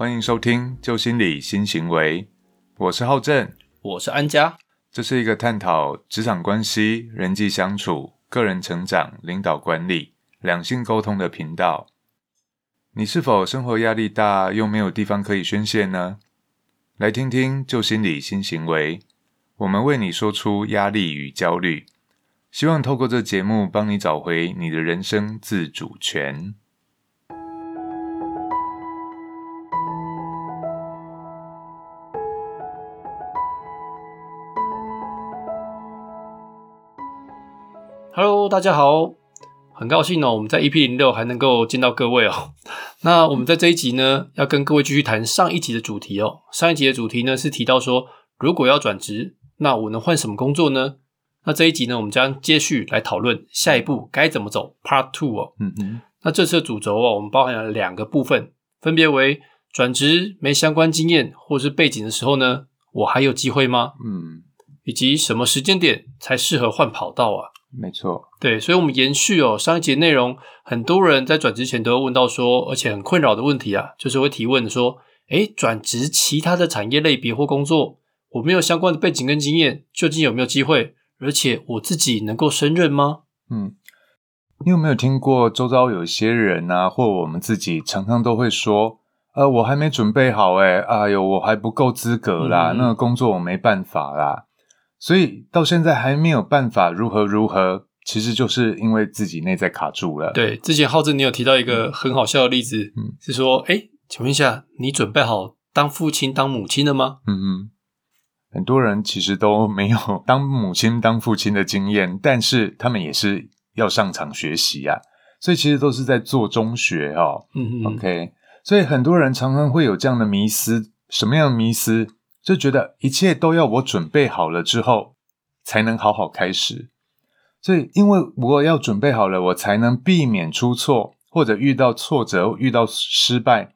欢迎收听旧心理新行为，我是浩正，我是安家。这是一个探讨职场关系、人际相处、个人成长、领导管理、两性沟通的频道。你是否生活压力大，又没有地方可以宣泄呢？来听听旧心理新行为，我们为你说出压力与焦虑，希望透过这节目帮你找回你的人生自主权。Hello，大家好，很高兴哦，我们在 EP 零六还能够见到各位哦。那我们在这一集呢，要跟各位继续谈上一集的主题哦。上一集的主题呢是提到说，如果要转职，那我能换什么工作呢？那这一集呢，我们将接续来讨论下一步该怎么走，Part Two 哦。嗯嗯。那这次的主轴哦，我们包含了两个部分，分别为转职没相关经验或是背景的时候呢，我还有机会吗？嗯。以及什么时间点才适合换跑道啊？没错，对，所以，我们延续哦上一节内容，很多人在转职前都会问到说，而且很困扰的问题啊，就是会提问说，诶，转职其他的产业类别或工作，我没有相关的背景跟经验，究竟有没有机会？而且我自己能够胜任吗？嗯，你有没有听过周遭有些人啊，或我们自己常常都会说，呃，我还没准备好，诶，哎呦，我还不够资格啦，那个工作我没办法啦。所以到现在还没有办法如何如何，其实就是因为自己内在卡住了。对，之前浩正你有提到一个很好笑的例子，嗯，是说，哎，请问一下，你准备好当父亲、当母亲了吗？嗯嗯，很多人其实都没有 当母亲、当父亲的经验，但是他们也是要上场学习呀，所以其实都是在做中学哦。嗯嗯，OK，所以很多人常常会有这样的迷思，什么样的迷思？就觉得一切都要我准备好了之后才能好好开始，所以因为我要准备好了，我才能避免出错或者遇到挫折、遇到失败，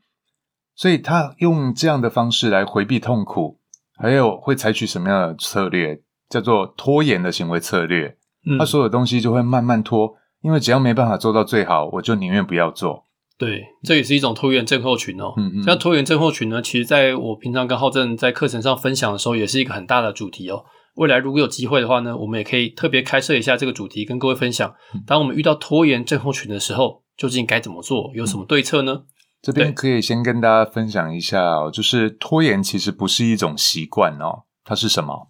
所以他用这样的方式来回避痛苦，还有会采取什么样的策略，叫做拖延的行为策略。他所有东西就会慢慢拖，因为只要没办法做到最好，我就宁愿不要做。对，这也是一种拖延症候群哦。嗯嗯，像拖延症候群呢，其实在我平常跟浩正在课程上分享的时候，也是一个很大的主题哦。未来如果有机会的话呢，我们也可以特别开设一下这个主题，跟各位分享。当我们遇到拖延症候群的时候，究竟该怎么做？有什么对策呢？这边可以先跟大家分享一下哦，就是拖延其实不是一种习惯哦，它是什么？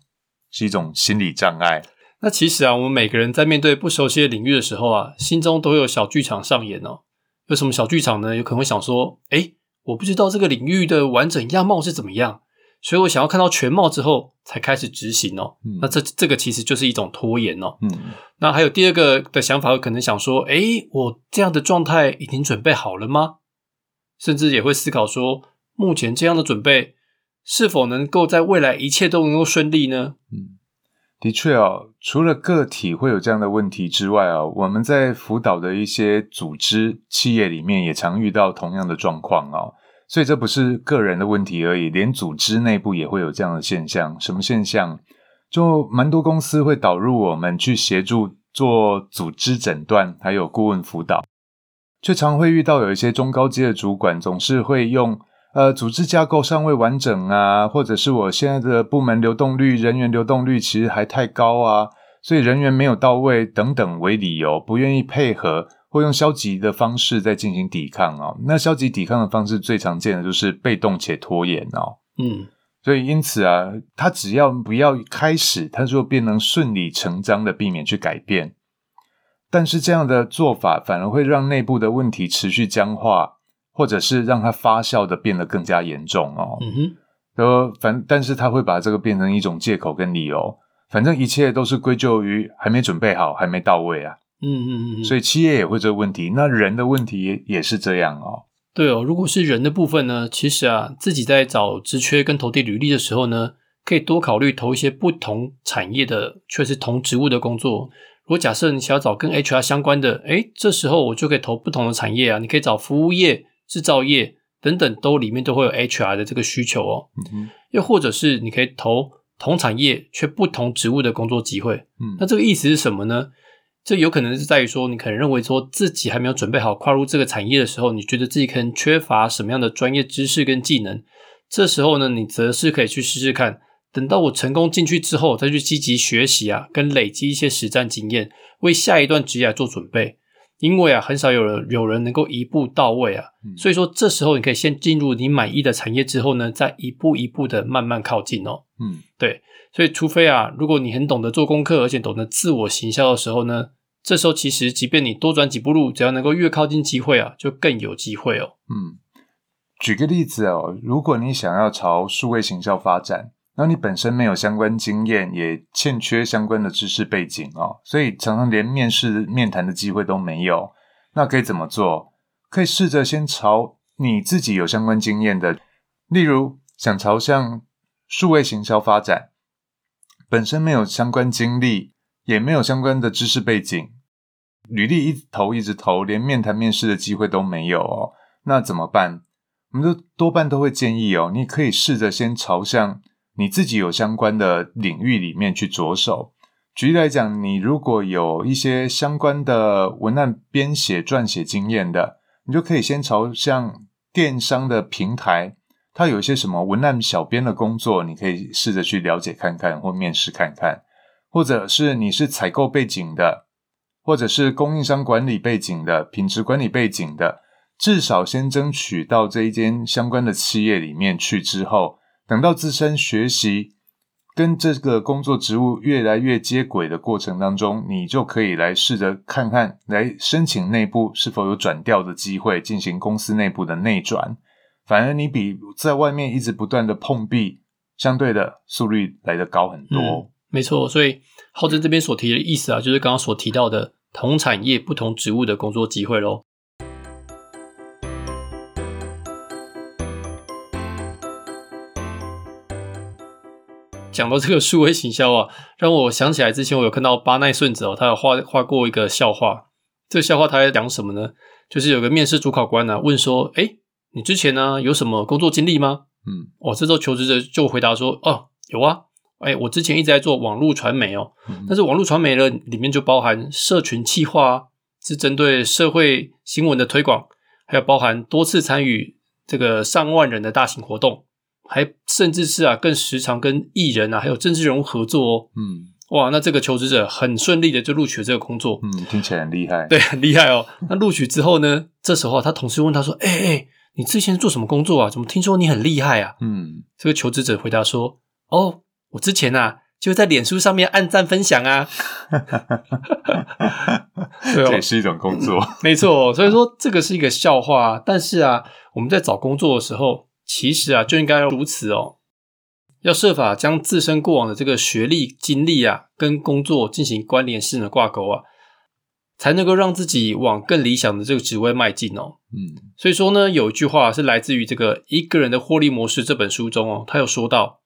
是一种心理障碍。那其实啊，我们每个人在面对不熟悉的领域的时候啊，心中都有小剧场上演哦。有什么小剧场呢？有可能会想说：“哎，我不知道这个领域的完整样貌是怎么样，所以我想要看到全貌之后才开始执行哦。”那这这个其实就是一种拖延哦。嗯，那还有第二个的想法，可能想说：“哎，我这样的状态已经准备好了吗？”甚至也会思考说：“目前这样的准备是否能够在未来一切都能够顺利呢？”嗯。的确哦，除了个体会有这样的问题之外啊，我们在辅导的一些组织、企业里面也常遇到同样的状况哦。所以这不是个人的问题而已，连组织内部也会有这样的现象。什么现象？就蛮多公司会导入我们去协助做组织诊断，还有顾问辅导，却常会遇到有一些中高阶的主管总是会用。呃，组织架构尚未完整啊，或者是我现在的部门流动率、人员流动率其实还太高啊，所以人员没有到位等等为理由，不愿意配合，或用消极的方式在进行抵抗啊。那消极抵抗的方式最常见的就是被动且拖延哦。嗯，所以因此啊，他只要不要开始，他就便能顺理成章的避免去改变。但是这样的做法反而会让内部的问题持续僵化。或者是让它发酵的变得更加严重哦，嗯哼，呃，反但是他会把这个变成一种借口跟理由，反正一切都是归咎于还没准备好，还没到位啊，嗯嗯嗯，所以企业也会这个问题，那人的问题也是这样哦。对哦，如果是人的部分呢，其实啊，自己在找职缺跟投递履历的时候呢，可以多考虑投一些不同产业的，却是同职务的工作。如果假设你想要找跟 HR 相关的，诶，这时候我就可以投不同的产业啊，你可以找服务业。制造业等等都里面都会有 HR 的这个需求哦，又或者是你可以投同产业却不同职务的工作机会。嗯，那这个意思是什么呢？这有可能是在于说，你可能认为说自己还没有准备好跨入这个产业的时候，你觉得自己可能缺乏什么样的专业知识跟技能。这时候呢，你则是可以去试试看。等到我成功进去之后，再去积极学习啊，跟累积一些实战经验，为下一段职业做准备。因为啊，很少有人有人能够一步到位啊，所以说这时候你可以先进入你满意的产业之后呢，再一步一步的慢慢靠近哦。嗯，对。所以除非啊，如果你很懂得做功课，而且懂得自我行销的时候呢，这时候其实即便你多转几步路，只要能够越靠近机会啊，就更有机会哦。嗯。举个例子哦，如果你想要朝数位行销发展，那你本身没有相关经验，也欠缺相关的知识背景哦，所以常常连面试面谈的机会都没有。那可以怎么做？可以试着先朝你自己有相关经验的，例如想朝向数位行销发展，本身没有相关经历，也没有相关的知识背景，履历一投一直投，连面谈面试的机会都没有哦，那怎么办？我们都多半都会建议哦，你可以试着先朝向你自己有相关的领域里面去着手。举例来讲，你如果有一些相关的文案编写、撰写经验的，你就可以先朝向电商的平台，它有一些什么文案小编的工作，你可以试着去了解看看，或面试看看。或者是你是采购背景的，或者是供应商管理背景的、品质管理背景的。至少先争取到这一间相关的企业里面去之后，等到自身学习跟这个工作职务越来越接轨的过程当中，你就可以来试着看看，来申请内部是否有转调的机会，进行公司内部的内转。反而你比在外面一直不断的碰壁，相对的速率来得高很多。没错，所以浩真这边所提的意思啊，就是刚刚所提到的同产业不同职务的工作机会喽。讲到这个数位行销啊，让我想起来之前我有看到巴奈顺子哦，他有画画过一个笑话。这个笑话他在讲什么呢？就是有个面试主考官呢问说：“哎，你之前呢有什么工作经历吗？”嗯，哦，这时候求职者就回答说：“哦，有啊，哎，我之前一直在做网络传媒哦，但是网络传媒呢里面就包含社群企划啊，是针对社会新闻的推广，还有包含多次参与这个上万人的大型活动。”还甚至是啊，更时常跟艺人啊，还有政治人物合作哦。嗯，哇，那这个求职者很顺利的就录取了这个工作。嗯，听起来很厉害。对，很厉害哦。那录取之后呢？这时候他同事问他说：“哎哎，你之前做什么工作啊？怎么听说你很厉害啊？”嗯，这个求职者回答说：“哦，我之前啊，就在脸书上面按赞分享啊。”这也是一种工作，没错。所以说这个是一个笑话，但是啊，我们在找工作的时候。其实啊，就应该如此哦，要设法将自身过往的这个学历经历啊，跟工作进行关联性的挂钩啊，才能够让自己往更理想的这个职位迈进哦。嗯，所以说呢，有一句话是来自于这个《一个人的获利模式》这本书中哦，他有说到，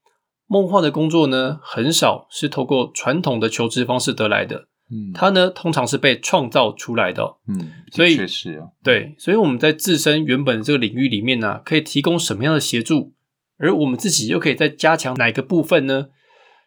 梦幻的工作呢，很少是透过传统的求职方式得来的。嗯，它呢通常是被创造出来的。嗯，所以确实啊，对，所以我们在自身原本这个领域里面呢，可以提供什么样的协助，而我们自己又可以再加强哪个部分呢，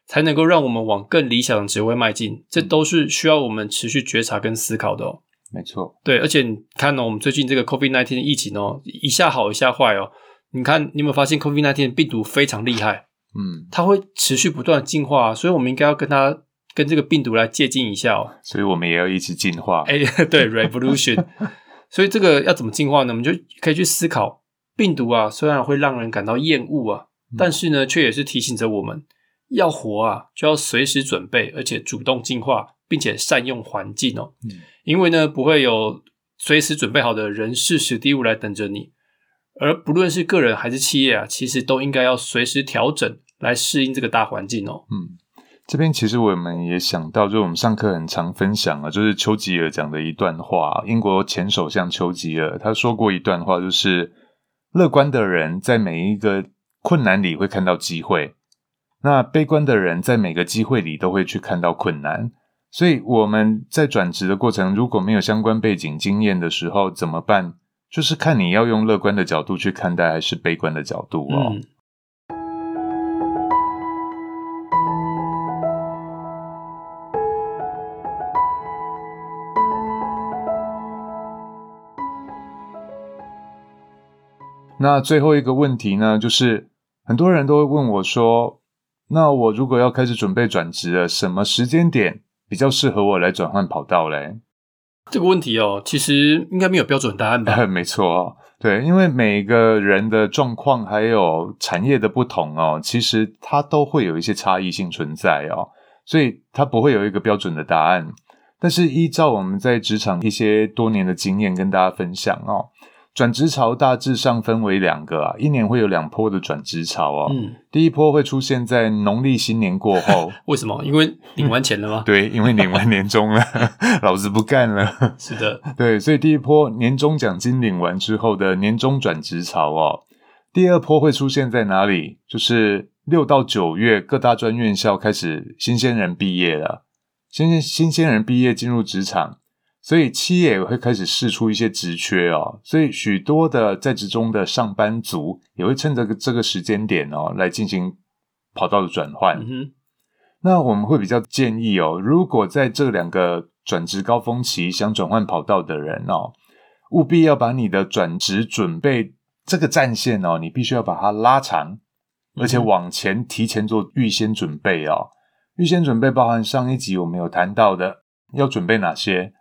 才能够让我们往更理想的职位迈进？这都是需要我们持续觉察跟思考的哦。没错，对，而且你看呢，我们最近这个 COVID nineteen 的疫情哦，一下好一下坏哦。你看，你有没有发现 COVID nineteen 病毒非常厉害？嗯，它会持续不断进化，所以我们应该要跟它。跟这个病毒来接近一下哦，所以我们也要一起进化。哎，对，revolution。所以这个要怎么进化呢？我们就可以去思考，病毒啊，虽然会让人感到厌恶啊，但是呢，却也是提醒着我们要活啊，就要随时准备，而且主动进化，并且善用环境哦。嗯，因为呢，不会有随时准备好的人事史地物来等着你，而不论是个人还是企业啊，其实都应该要随时调整来适应这个大环境哦。嗯。这边其实我们也想到，就是我们上课很常分享啊，就是丘吉尔讲的一段话。英国前首相丘吉尔他说过一段话，就是乐观的人在每一个困难里会看到机会，那悲观的人在每个机会里都会去看到困难。所以我们在转职的过程，如果没有相关背景经验的时候怎么办？就是看你要用乐观的角度去看待，还是悲观的角度哦。那最后一个问题呢，就是很多人都会问我说，那我如果要开始准备转职了，什么时间点比较适合我来转换跑道嘞？这个问题哦，其实应该没有标准答案吧？没错哦，对，因为每个人的状况还有产业的不同哦，其实它都会有一些差异性存在哦，所以它不会有一个标准的答案。但是依照我们在职场一些多年的经验跟大家分享哦。转职潮大致上分为两个啊，一年会有两波的转职潮哦。嗯，第一波会出现在农历新年过后。为什么？因为领完钱了吗？对，因为领完年终了，老子不干了。是的，对，所以第一波年终奖金领完之后的年终转职潮哦。第二波会出现在哪里？就是六到九月，各大专院校开始新鲜人毕业了，新新鲜人毕业进入职场。所以企业也会开始试出一些职缺哦，所以许多的在职中的上班族也会趁这个这个时间点哦来进行跑道的转换。嗯那我们会比较建议哦，如果在这两个转职高峰期想转换跑道的人哦，务必要把你的转职准备这个战线哦，你必须要把它拉长，而且往前提前做预先准备哦。预先准备包含上一集我们有谈到的要准备哪些。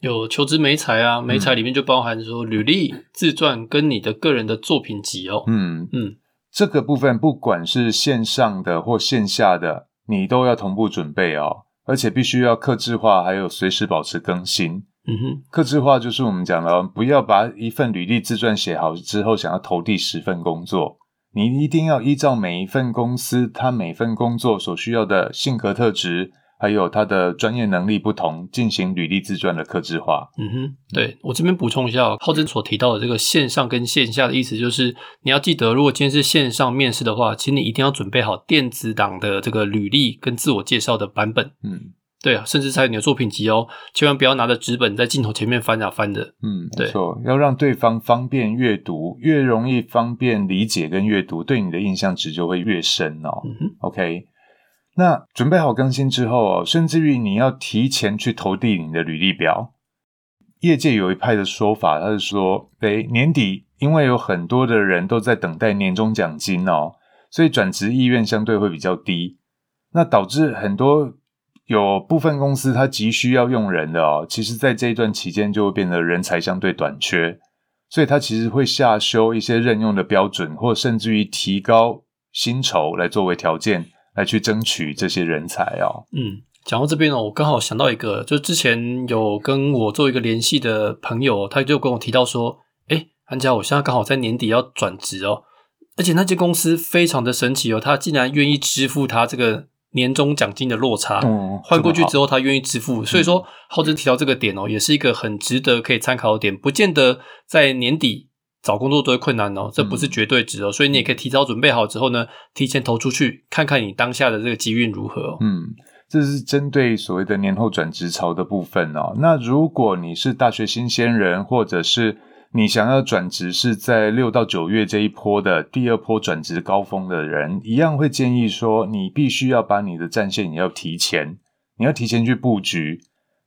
有求职美材啊，美材里面就包含说履历、自传跟你的个人的作品集哦。嗯嗯，这个部分不管是线上的或线下的，你都要同步准备哦，而且必须要克制化，还有随时保持更新。嗯哼，克制化就是我们讲的，不要把一份履历自传写好之后，想要投递十份工作，你一定要依照每一份公司它每份工作所需要的性格特质。还有他的专业能力不同，进行履历自传的克制化。嗯哼，对我这边补充一下，浩真所提到的这个线上跟线下的意思，就是你要记得，如果今天是线上面试的话，请你一定要准备好电子档的这个履历跟自我介绍的版本。嗯，对啊，甚至还有你的作品集哦，千万不要拿着纸本在镜头前面翻啊翻的。嗯，没错，要让对方方便阅读，越容易方便理解跟阅读，对你的印象值就会越深哦。嗯哼，OK。那准备好更新之后哦，甚至于你要提前去投递你的履历表。业界有一派的说法，他是说，诶，年底因为有很多的人都在等待年终奖金哦，所以转职意愿相对会比较低。那导致很多有部分公司它急需要用人的哦，其实在这一段期间就会变得人才相对短缺，所以它其实会下修一些任用的标准，或甚至于提高薪酬来作为条件。来去争取这些人才哦。嗯，讲到这边哦，我刚好想到一个，就之前有跟我做一个联系的朋友，他就跟我提到说，哎，安佳，我现在刚好在年底要转职哦，而且那间公司非常的神奇哦，他竟然愿意支付他这个年终奖金的落差，换过去之后他愿意支付，所以说浩真提到这个点哦，也是一个很值得可以参考的点，不见得在年底。找工作都会困难哦，这不是绝对值哦，所以你也可以提早准备好之后呢，提前投出去，看看你当下的这个机运如何。嗯，这是针对所谓的年后转职潮的部分哦。那如果你是大学新鲜人，或者是你想要转职是在六到九月这一波的第二波转职高峰的人，一样会建议说，你必须要把你的战线也要提前，你要提前去布局，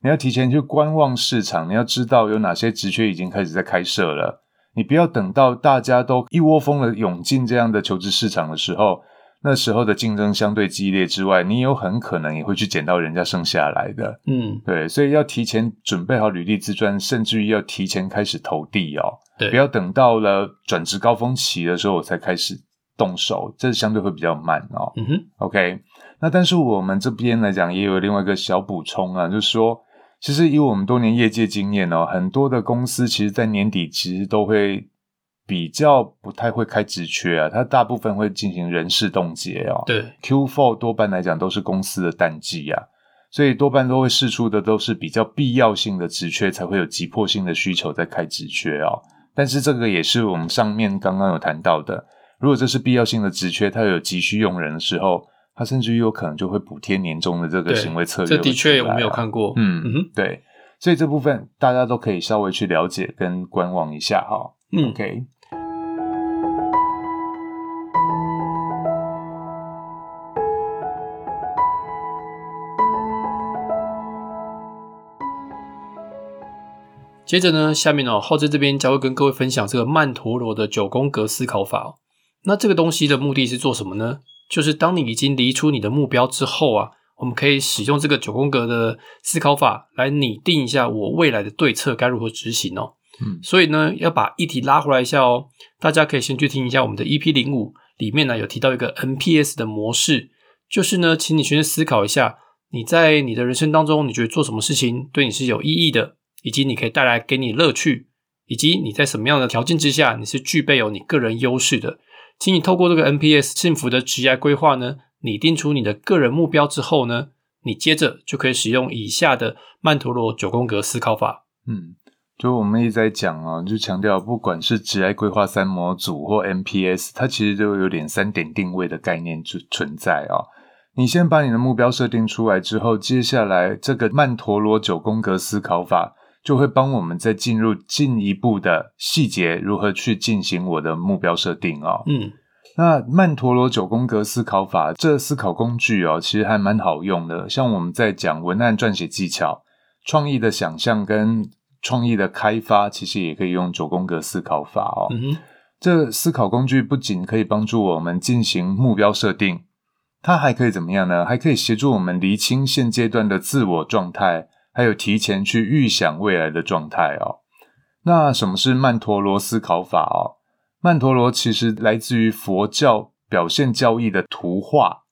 你要提前去观望市场，你要知道有哪些职缺已经开始在开设了。你不要等到大家都一窝蜂的涌进这样的求职市场的时候，那时候的竞争相对激烈之外，你有很可能也会去捡到人家剩下来的。嗯，对，所以要提前准备好履历自传，甚至于要提前开始投递哦。对，不要等到了转职高峰期的时候我才开始动手，这相对会比较慢哦。嗯哼，OK，那但是我们这边来讲也有另外一个小补充啊，就是说。其实以我们多年业界经验哦，很多的公司其实，在年底其实都会比较不太会开职缺啊，它大部分会进行人事冻结哦。对，Q four 多半来讲都是公司的淡季啊，所以多半都会试出的都是比较必要性的职缺，才会有急迫性的需求在开职缺哦。但是这个也是我们上面刚刚有谈到的，如果这是必要性的职缺，它有急需用人的时候。他甚至于有可能就会补贴年终的这个行为策略，这的确我没有看过。嗯嗯，对，所以这部分大家都可以稍微去了解跟观望一下哈。嗯，OK。接着呢，下面哦，浩在这边将会跟各位分享这个曼陀罗的九宫格思考法。那这个东西的目的是做什么呢？就是当你已经离出你的目标之后啊，我们可以使用这个九宫格的思考法来拟定一下我未来的对策该如何执行哦。嗯，所以呢，要把议题拉回来一下哦。大家可以先去听一下我们的 EP 零五里面呢有提到一个 NPS 的模式，就是呢，请你先思考一下，你在你的人生当中，你觉得做什么事情对你是有意义的？以及你可以带来给你乐趣，以及你在什么样的条件之下你是具备有你个人优势的，请你透过这个 NPS 幸福的职业规划呢，拟定出你的个人目标之后呢，你接着就可以使用以下的曼陀罗九宫格思考法。嗯，就我们一直在讲啊，就强调不管是职业规划三模组或 NPS，它其实都有点三点定位的概念存存在啊。你先把你的目标设定出来之后，接下来这个曼陀罗九宫格思考法。就会帮我们再进入进一步的细节，如何去进行我的目标设定哦。嗯，那曼陀罗九宫格思考法这思考工具哦，其实还蛮好用的。像我们在讲文案撰写技巧、创意的想象跟创意的开发，其实也可以用九宫格思考法哦。嗯，这思考工具不仅可以帮助我们进行目标设定，它还可以怎么样呢？还可以协助我们厘清现阶段的自我状态。还有提前去预想未来的状态哦。那什么是曼陀罗思考法哦？曼陀罗其实来自于佛教表现教义的图画。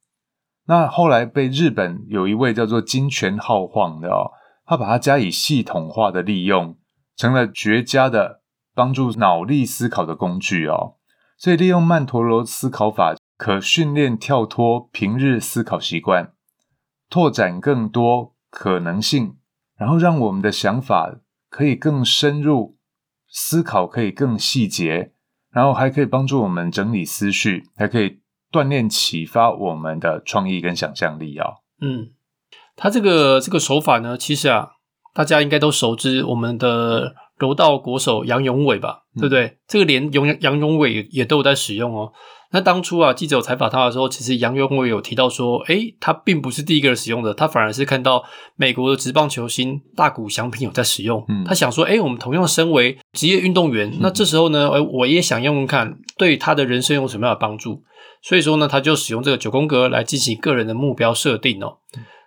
那后来被日本有一位叫做金泉浩晃的哦，他把它加以系统化的利用，成了绝佳的帮助脑力思考的工具哦。所以利用曼陀罗思考法，可训练跳脱平日思考习惯，拓展更多可能性。然后让我们的想法可以更深入，思考可以更细节，然后还可以帮助我们整理思绪，还可以锻炼启发我们的创意跟想象力啊。嗯，他这个这个手法呢，其实啊，大家应该都熟知，我们的柔道国手杨永伟吧，对不对？这个连杨杨永伟也都有在使用哦。那当初啊，记者有采访他的时候，其实杨永伟有提到说，诶，他并不是第一个使用的，他反而是看到美国的职棒球星大谷翔平有在使用，他想说，诶，我们同样身为职业运动员，那这时候呢，诶，我也想用用看，对他的人生有什么样的帮助？所以说呢，他就使用这个九宫格来进行个人的目标设定哦。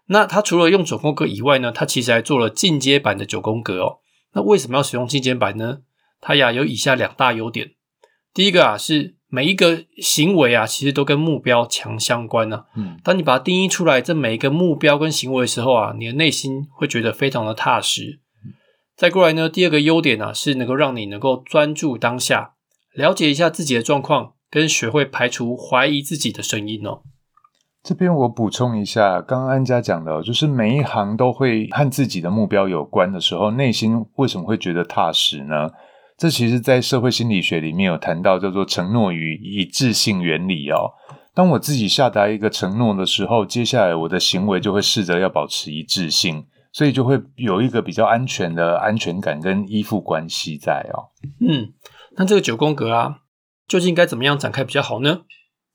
那他除了用九宫格以外呢，他其实还做了进阶版的九宫格哦。那为什么要使用进阶版呢？它呀有以下两大优点，第一个啊是。每一个行为啊，其实都跟目标强相关呢。嗯，当你把它定义出来，这每一个目标跟行为的时候啊，你的内心会觉得非常的踏实。再过来呢，第二个优点呢，是能够让你能够专注当下，了解一下自己的状况，跟学会排除怀疑自己的声音哦。这边我补充一下，刚刚安家讲的，就是每一行都会和自己的目标有关的时候，内心为什么会觉得踏实呢？这其实，在社会心理学里面有谈到叫做承诺与一致性原理哦。当我自己下达一个承诺的时候，接下来我的行为就会试着要保持一致性，所以就会有一个比较安全的安全感跟依附关系在哦。嗯，那这个九宫格啊，究竟该怎么样展开比较好呢？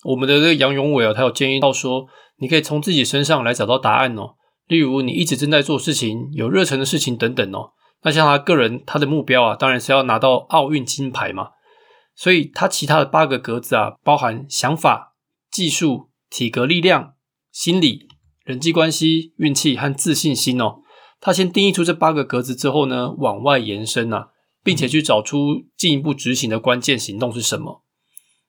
我们的这个杨永伟啊，他有建议到说，你可以从自己身上来找到答案哦。例如，你一直正在做事情、有热忱的事情等等哦。那像他个人，他的目标啊，当然是要拿到奥运金牌嘛。所以他其他的八个格子啊，包含想法、技术、体格力量、心理、人际关系、运气和自信心哦。他先定义出这八个格子之后呢，往外延伸啊，并且去找出进一步执行的关键行动是什么。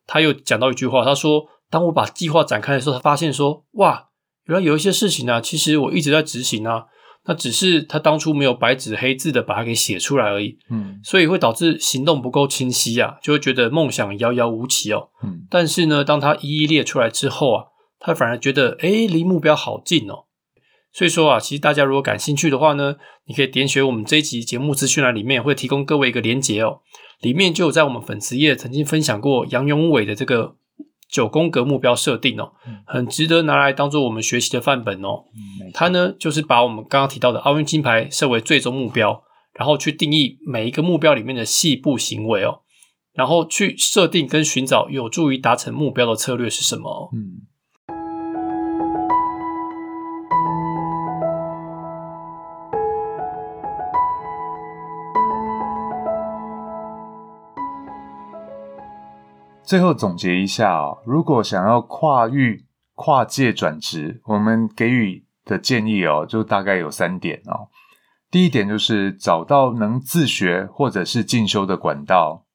他又讲到一句话，他说：“当我把计划展开的时候，他发现说，哇，原来有一些事情呢，其实我一直在执行啊。”那只是他当初没有白纸黑字的把它给写出来而已，嗯，所以会导致行动不够清晰啊，就会觉得梦想遥遥无期哦，嗯，但是呢，当他一一列出来之后啊，他反而觉得哎，离目标好近哦。所以说啊，其实大家如果感兴趣的话呢，你可以点选我们这一集节目资讯栏里面会提供各位一个连结哦，里面就有在我们粉丝页曾经分享过杨永伟的这个。九宫格目标设定哦，很值得拿来当做我们学习的范本哦。它呢，就是把我们刚刚提到的奥运金牌设为最终目标，然后去定义每一个目标里面的细部行为哦，然后去设定跟寻找有助于达成目标的策略是什么。嗯。最后总结一下哦，如果想要跨域、跨界转职，我们给予的建议哦，就大概有三点哦。第一点就是找到能自学或者是进修的管道。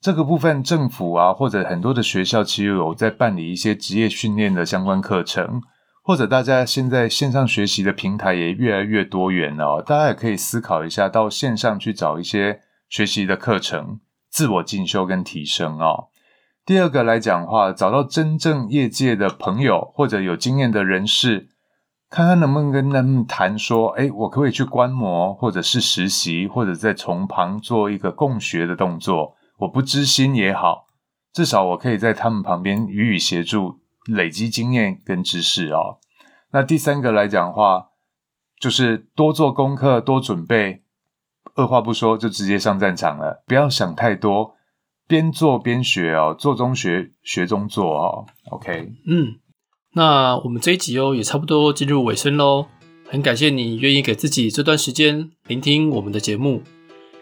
这个部分政府啊，或者很多的学校其实有在办理一些职业训练的相关课程，或者大家现在线上学习的平台也越来越多元了，大家也可以思考一下，到线上去找一些学习的课程，自我进修跟提升哦。第二个来讲的话，找到真正业界的朋友或者有经验的人士，看看能不能跟他们谈说，哎，我可不可以去观摩，或者是实习，或者在从旁做一个共学的动作。我不知心也好，至少我可以在他们旁边予以协助，累积经验跟知识哦。那第三个来讲的话，就是多做功课，多准备，二话不说就直接上战场了，不要想太多，边做边学哦，做中学，学中做哦。OK，嗯，那我们这一集哦也差不多进入尾声喽，很感谢你愿意给自己这段时间聆听我们的节目。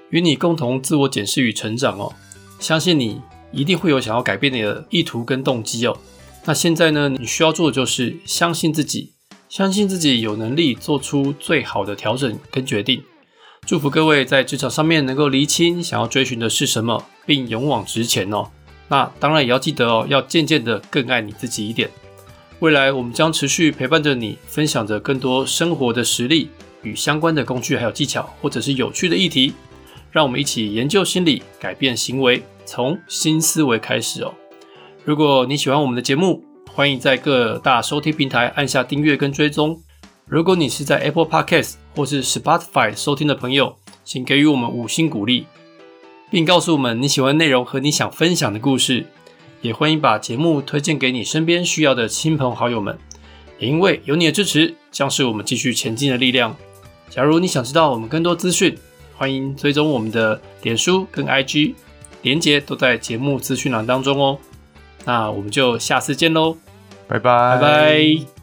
与你共同自我检视与成长哦，相信你一定会有想要改变你的意图跟动机哦。那现在呢，你需要做的就是相信自己，相信自己有能力做出最好的调整跟决定。祝福各位在职场上面能够厘清想要追寻的是什么，并勇往直前哦。那当然也要记得哦，要渐渐的更爱你自己一点。未来我们将持续陪伴着你，分享着更多生活的实例与相关的工具还有技巧，或者是有趣的议题。让我们一起研究心理，改变行为，从新思维开始哦。如果你喜欢我们的节目，欢迎在各大收听平台按下订阅跟追踪。如果你是在 Apple Podcast 或是 Spotify 收听的朋友，请给予我们五星鼓励，并告诉我们你喜欢内容和你想分享的故事。也欢迎把节目推荐给你身边需要的亲朋好友们，也因为有你的支持，将是我们继续前进的力量。假如你想知道我们更多资讯，欢迎追踪我们的脸书跟 IG，连接都在节目资讯栏当中哦。那我们就下次见喽，拜拜拜拜。